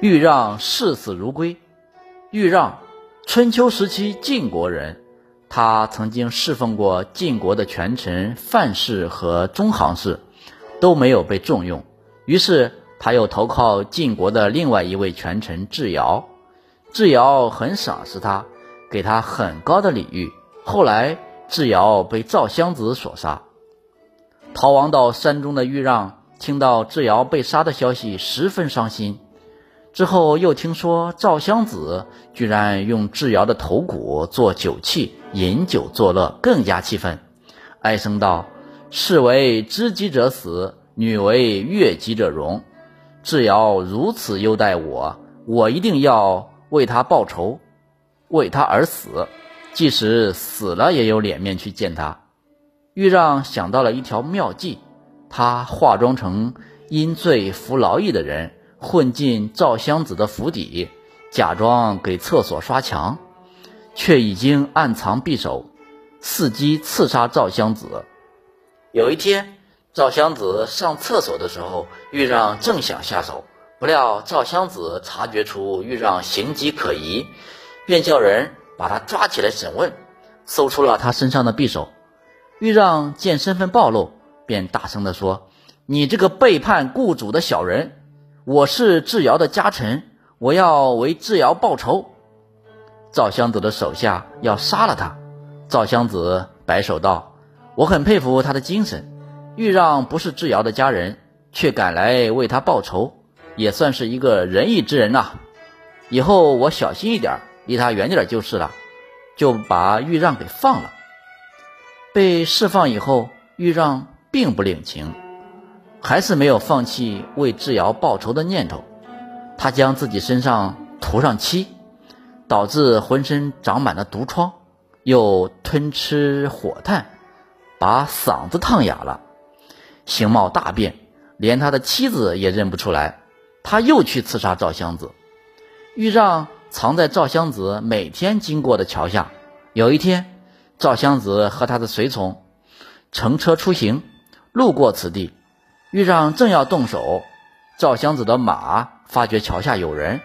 豫让视死如归。豫让，春秋时期晋国人，他曾经侍奉过晋国的权臣范氏和中行氏，都没有被重用。于是他又投靠晋国的另外一位权臣智瑶，智瑶很赏识他，给他很高的礼遇。后来智瑶被赵襄子所杀，逃亡到山中的豫让听到智瑶被杀的消息，十分伤心。之后又听说赵襄子居然用智瑶的头骨做酒器，饮酒作乐，更加气愤，哀声道：“士为知己者死，女为悦己者容。智瑶如此优待我，我一定要为他报仇，为他而死，即使死了也有脸面去见他。”豫让想到了一条妙计，他化妆成因罪服劳役的人。混进赵襄子的府邸，假装给厕所刷墙，却已经暗藏匕首，伺机刺杀赵襄子。有一天，赵襄子上厕所的时候，豫让正想下手，不料赵襄子察觉出豫让行迹可疑，便叫人把他抓起来审问，搜出了他身上的匕首。豫让见身份暴露，便大声地说：“你这个背叛雇主的小人！”我是智瑶的家臣，我要为智瑶报仇。赵襄子的手下要杀了他，赵襄子摆手道：“我很佩服他的精神，豫让不是智瑶的家人，却敢来为他报仇，也算是一个仁义之人呐。以后我小心一点，离他远点就是了。”就把豫让给放了。被释放以后，豫让并不领情。还是没有放弃为智瑶报仇的念头，他将自己身上涂上漆，导致浑身长满了毒疮，又吞吃火炭，把嗓子烫哑了，形貌大变，连他的妻子也认不出来。他又去刺杀赵襄子，豫让藏在赵襄子每天经过的桥下。有一天，赵襄子和他的随从乘车出行，路过此地。豫让正要动手，赵襄子的马发觉桥下有人，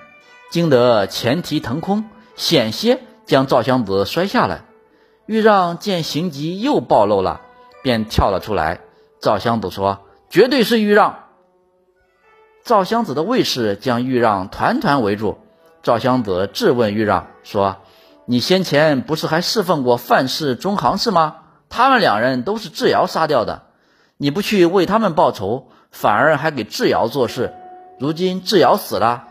惊得前蹄腾空，险些将赵襄子摔下来。豫让见行迹又暴露了，便跳了出来。赵襄子说：“绝对是豫让。”赵襄子的卫士将豫让团团围住。赵襄子质问豫让说：“你先前不是还侍奉过范氏、中行氏吗？他们两人都是智瑶杀掉的。”你不去为他们报仇，反而还给智瑶做事。如今智瑶死了，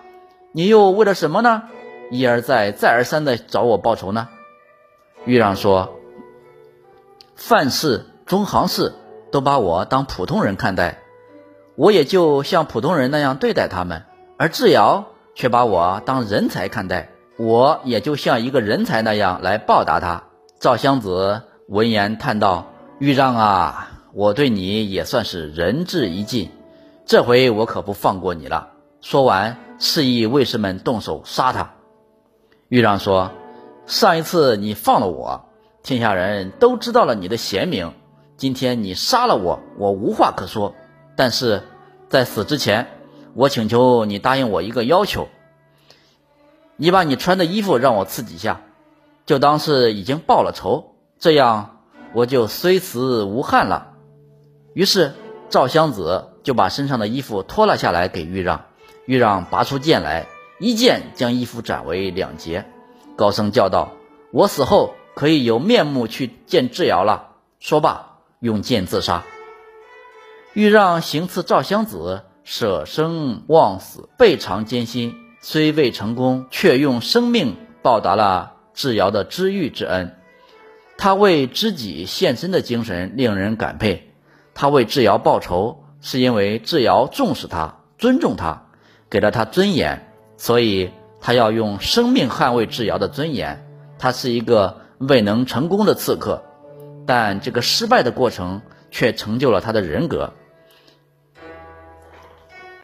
你又为了什么呢？一而再、再而三的找我报仇呢？豫让说：“范氏、中行氏都把我当普通人看待，我也就像普通人那样对待他们；而智瑶却把我当人才看待，我也就像一个人才那样来报答他。”赵襄子闻言叹道：“豫让啊！”我对你也算是仁至义尽，这回我可不放过你了。说完，示意卫士们动手杀他。豫让说：“上一次你放了我，天下人都知道了你的贤明。今天你杀了我，我无话可说。但是在死之前，我请求你答应我一个要求：你把你穿的衣服让我刺几下，就当是已经报了仇，这样我就虽死无憾了。”于是赵襄子就把身上的衣服脱了下来给豫让，豫让拔出剑来，一剑将衣服斩为两截，高声叫道：“我死后可以有面目去见智瑶了。”说罢，用剑自杀。豫让行刺赵襄子，舍生忘死，倍尝艰辛，虽未成功，却用生命报答了智瑶的知遇之恩。他为知己献身的精神令人感佩。他为智瑶报仇，是因为智瑶重视他、尊重他，给了他尊严，所以他要用生命捍卫智瑶的尊严。他是一个未能成功的刺客，但这个失败的过程却成就了他的人格。